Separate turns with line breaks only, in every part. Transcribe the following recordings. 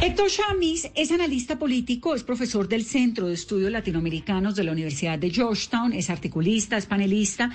Héctor Chamis es analista político, es profesor del Centro de Estudios Latinoamericanos de la Universidad de Georgetown, es articulista, es panelista,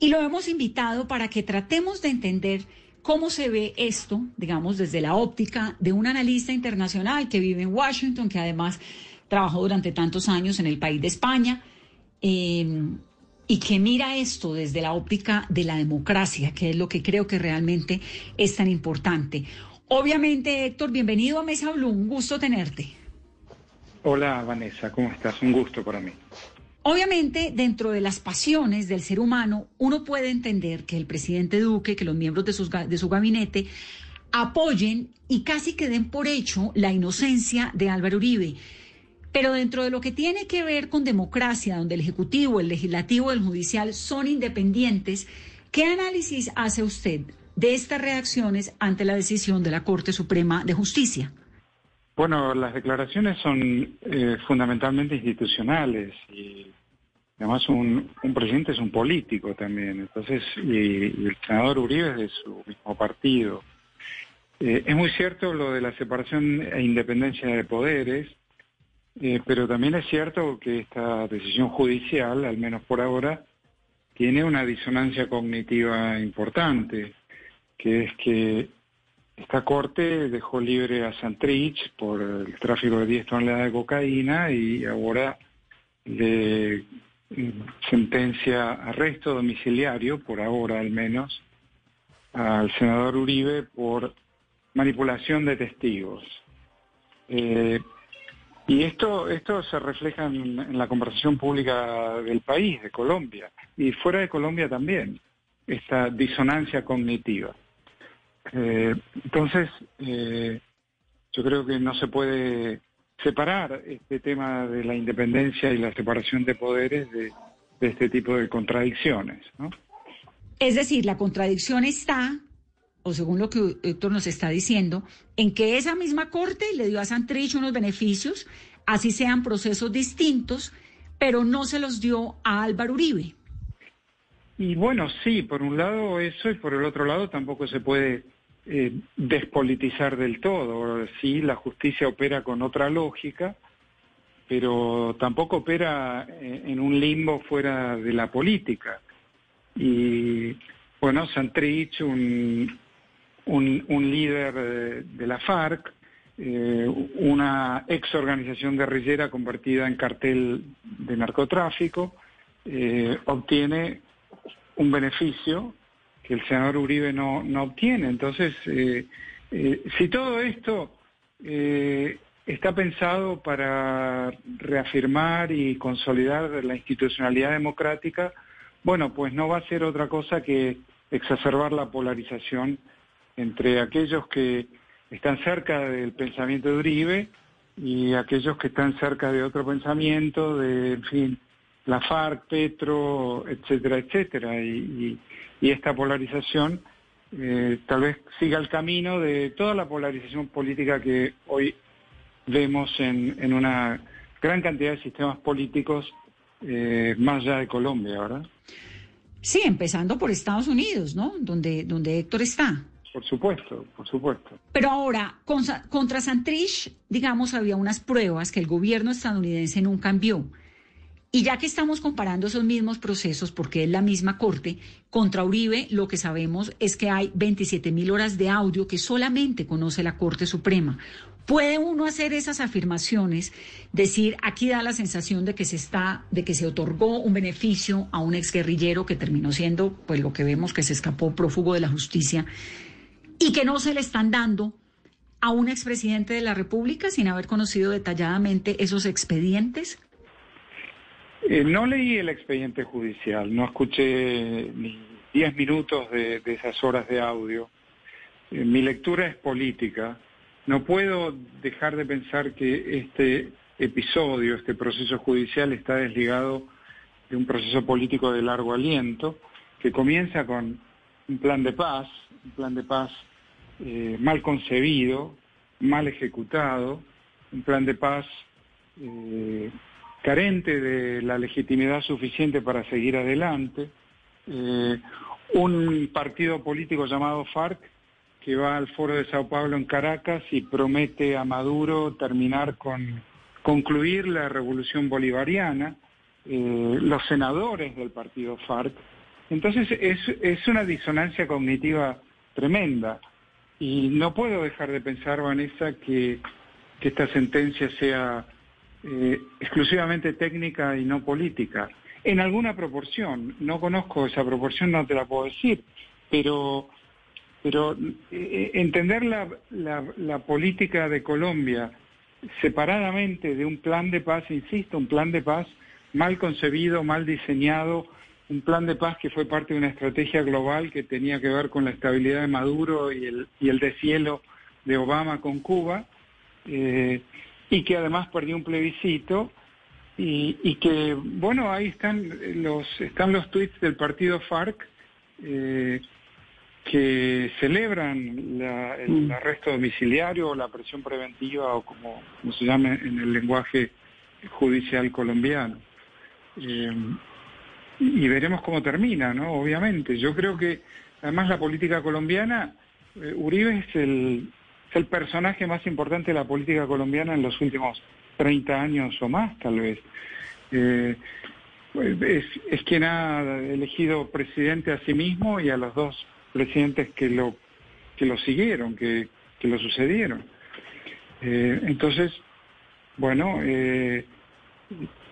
y lo hemos invitado para que tratemos de entender cómo se ve esto, digamos, desde la óptica de un analista internacional que vive en Washington, que además trabajó durante tantos años en el país de España, eh, y que mira esto desde la óptica de la democracia, que es lo que creo que realmente es tan importante. Obviamente, Héctor, bienvenido a Mesa Blue, un gusto tenerte.
Hola, Vanessa, ¿cómo estás? Un gusto para mí.
Obviamente, dentro de las pasiones del ser humano, uno puede entender que el presidente Duque, que los miembros de, sus, de su gabinete apoyen y casi que den por hecho la inocencia de Álvaro Uribe. Pero dentro de lo que tiene que ver con democracia, donde el Ejecutivo, el Legislativo y el Judicial son independientes, ¿qué análisis hace usted de estas reacciones ante la decisión de la Corte Suprema de Justicia?
Bueno, las declaraciones son eh, fundamentalmente institucionales y además un, presidente es un político también, entonces, y el senador Uribe es de su mismo partido. Eh, es muy cierto lo de la separación e independencia de poderes, eh, pero también es cierto que esta decisión judicial, al menos por ahora, tiene una disonancia cognitiva importante, que es que esta corte dejó libre a Santrich por el tráfico de 10 toneladas de cocaína y ahora le sentencia arresto domiciliario, por ahora al menos, al senador Uribe por manipulación de testigos. Eh, y esto, esto se refleja en, la conversación pública del país, de Colombia, y fuera de Colombia también, esta disonancia cognitiva. Eh, entonces, eh, yo creo que no se puede separar este tema de la independencia y la separación de poderes de, de este tipo de contradicciones. ¿no?
Es decir, la contradicción está, o según lo que Héctor nos está diciendo, en que esa misma Corte le dio a Santrich unos beneficios, así sean procesos distintos, pero no se los dio a Álvaro Uribe.
Y bueno, sí, por un lado eso y por el otro lado tampoco se puede eh, despolitizar del todo. Sí, la justicia opera con otra lógica, pero tampoco opera en un limbo fuera de la política. Y bueno, Santrich, un, un, líder de, la FARC, eh, una ex organización guerrillera convertida en cartel de narcotráfico, eh, obtiene un beneficio que el senador Uribe no, no obtiene. Entonces, eh, eh, si todo esto eh, está pensado para reafirmar y consolidar la institucionalidad democrática, bueno, pues no va a ser otra cosa que exacerbar la polarización entre aquellos que están cerca del pensamiento de Uribe y aquellos que están cerca de otro pensamiento, de, en fin, la FARC, Petro, etcétera, etcétera. Y, y, y esta polarización eh, tal vez siga el camino de toda la polarización política que hoy vemos en, en una gran cantidad de sistemas políticos eh, más allá de Colombia, ¿verdad?
Sí, empezando por Estados Unidos, ¿no? Donde, donde Héctor está.
Por supuesto, por supuesto.
Pero ahora, con, contra Santrich, digamos, había unas pruebas que el gobierno estadounidense nunca envió. Y ya que estamos comparando esos mismos procesos, porque es la misma corte, contra Uribe lo que sabemos es que hay 27 mil horas de audio que solamente conoce la Corte Suprema. ¿Puede uno hacer esas afirmaciones, decir, aquí da la sensación de que se está, de que se otorgó un beneficio a un exguerrillero que terminó siendo, pues lo que vemos que se escapó prófugo de la justicia, y que no se le están dando a un expresidente de la República sin haber conocido detalladamente esos expedientes?
Eh, no leí el expediente judicial, no escuché ni diez minutos de, esas horas de audio. Eh, mi lectura es política no puedo dejar de pensar que este episodio, este proceso judicial está desligado de un proceso político de largo aliento que comienza con un plan de paz, un plan de paz eh, mal concebido, mal ejecutado, un plan de paz carente de la legitimidad suficiente para seguir adelante, eh, un partido político llamado FARC que va al foro de Sao Paulo en Caracas y promete a Maduro terminar con concluir la revolución bolivariana, eh, los senadores del partido FARC. Entonces es, es una disonancia cognitiva tremenda y no puedo dejar de pensar, Vanessa, que, que esta sentencia sea eh, exclusivamente técnica y no política. En alguna proporción, no conozco esa proporción, no te la puedo decir, pero pero eh, entender la, política de Colombia separadamente de un plan de paz, insisto, un plan de paz mal concebido, mal diseñado, un plan de paz que fue parte de una estrategia global que tenía que ver con la estabilidad de Maduro y el, y el deshielo de Obama con Cuba, eh, y que además perdió un plebiscito, y, y, que, bueno, ahí están los, están los tweets del partido FARC, eh, que celebran el mm. arresto domiciliario o la presión preventiva o como, se llama en el lenguaje judicial colombiano. Eh, y veremos cómo termina, ¿no? Obviamente. Yo creo que además la política colombiana, eh, Uribe es el, el personaje más importante de la política colombiana en los últimos 30 años o más, tal vez. Eh, es, es quien ha elegido presidente a sí mismo y a los dos presidentes que lo, que lo siguieron, que, lo sucedieron. Eh, entonces, bueno, eh,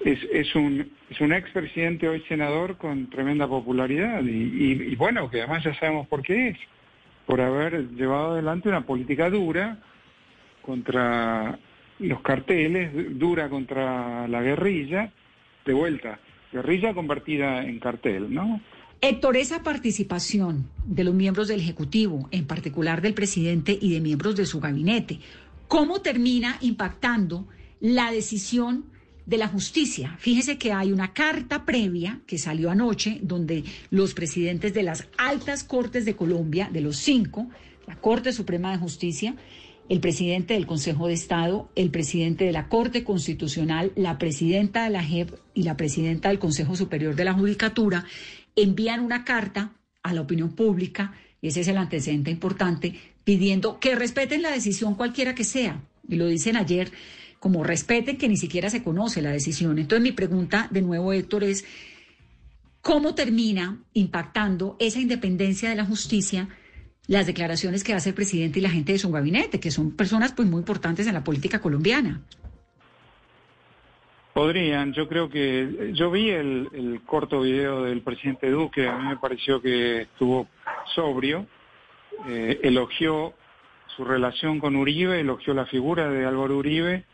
es, es, un, es un expresidente hoy senador con tremenda popularidad y, bueno, que además ya sabemos por qué es, por haber llevado adelante una política dura contra los carteles, dura contra la guerrilla, de vuelta, guerrilla convertida en cartel, ¿no?
Héctor, esa participación de los miembros del Ejecutivo, en particular del presidente y de miembros de su gabinete, ¿cómo termina impactando la decisión de la justicia? Fíjese que hay una carta previa que salió anoche donde los presidentes de las altas cortes de Colombia, de los cinco, la Corte Suprema de Justicia, el presidente del Consejo de Estado, el presidente de la Corte Constitucional, la presidenta de la JEP y la presidenta del Consejo Superior de la Judicatura envían una carta a la opinión pública, y ese es el antecedente importante, pidiendo que respeten la decisión cualquiera que sea. Y lo dicen ayer, como respeten que ni siquiera se conoce la decisión. Entonces mi pregunta de nuevo, Héctor, es, ¿cómo termina impactando esa independencia de la justicia? las declaraciones que hace el presidente y la gente de su gabinete, que son personas pues muy importantes en la política colombiana.
Podrían, yo creo que yo vi el, corto video del presidente Duque, a mí me pareció que estuvo sobrio, eh, elogió su relación con Uribe, elogió la figura de Álvaro Uribe,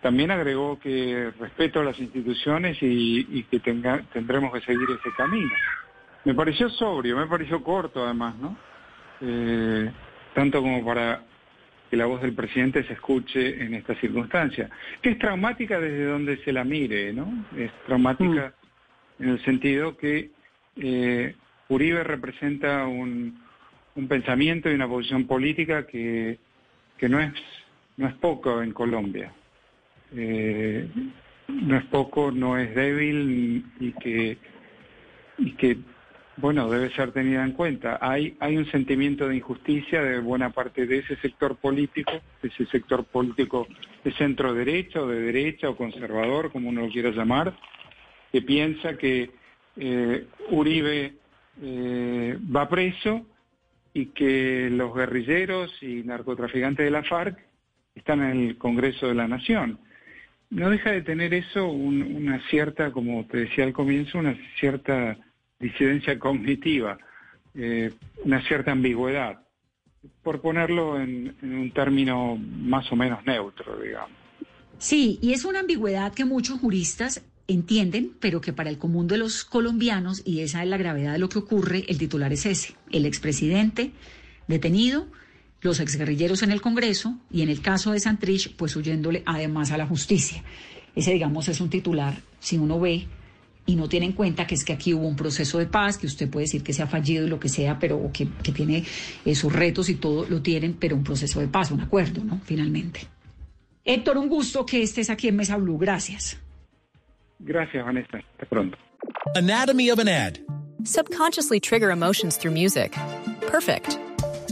también agregó que respeto a las instituciones y, que tenga, tendremos que seguir ese camino. Me pareció sobrio, me pareció corto además, ¿no? Eh, tanto como para que la voz del presidente se escuche en esta circunstancia, que es traumática desde donde se la mire, ¿no? Es traumática mm. en el sentido que eh, Uribe representa un, un, pensamiento y una posición política que, que no, es, no es poco en Colombia. Eh, no es poco, no es débil y que, y que bueno, debe ser tenida en cuenta. Hay, hay un sentimiento de injusticia de buena parte de ese sector político, de ese sector político de centro derecha o de derecha o conservador, como uno lo quiera llamar, que piensa que eh, Uribe eh, va preso y que los guerrilleros y narcotraficantes de la FARC están en el Congreso de la Nación. No deja de tener eso una cierta, como te decía al comienzo, una cierta disidencia cognitiva, eh, una cierta ambigüedad, por ponerlo en, un término más o menos neutro, digamos.
Sí, y es una ambigüedad que muchos juristas entienden, pero que para el común de los colombianos, y esa es la gravedad de lo que ocurre, el titular es ese, el expresidente detenido, los exguerrilleros en el Congreso y en el caso de Santrich, pues huyéndole además a la justicia. Ese, digamos, es un titular, si uno ve y no tiene en cuenta que es que aquí hubo un proceso de paz, que usted puede decir que se ha fallido y lo que sea, pero que, que tiene eh, sus retos y todo lo tienen, pero un proceso de paz, un acuerdo, ¿no? Finalmente. Héctor, un gusto que estés aquí en Mesa Blue. Gracias.
Gracias, Vanessa. Hasta pronto.
Anatomy of an ad.
Subconsciously trigger emotions through music. Perfect.